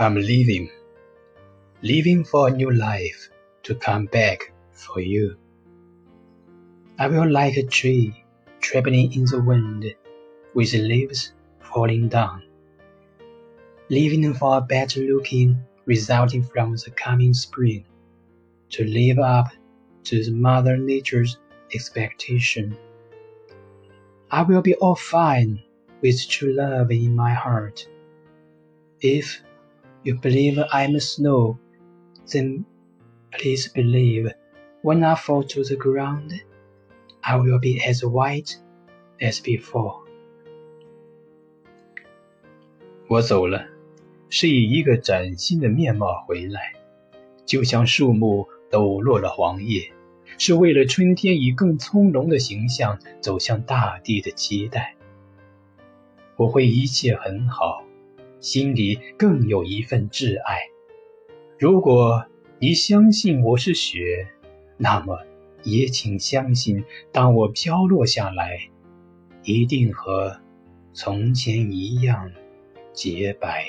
I'm leaving, leaving for a new life to come back for you. I will like a tree trembling in the wind with leaves falling down, leaving for a better looking resulting from the coming spring to live up to the Mother Nature's expectation. I will be all fine with true love in my heart. If you believe I am snow, then please believe when I fall to the ground, I will be as white as before. 我走了，是以一个崭新的面貌回来，就像树木抖落了黄叶，是为了春天以更从容的形象走向大地的期待。我会一切很好，心里更有一份挚爱。如果你相信我是雪，那么也请相信，当我飘落下来，一定和从前一样洁白。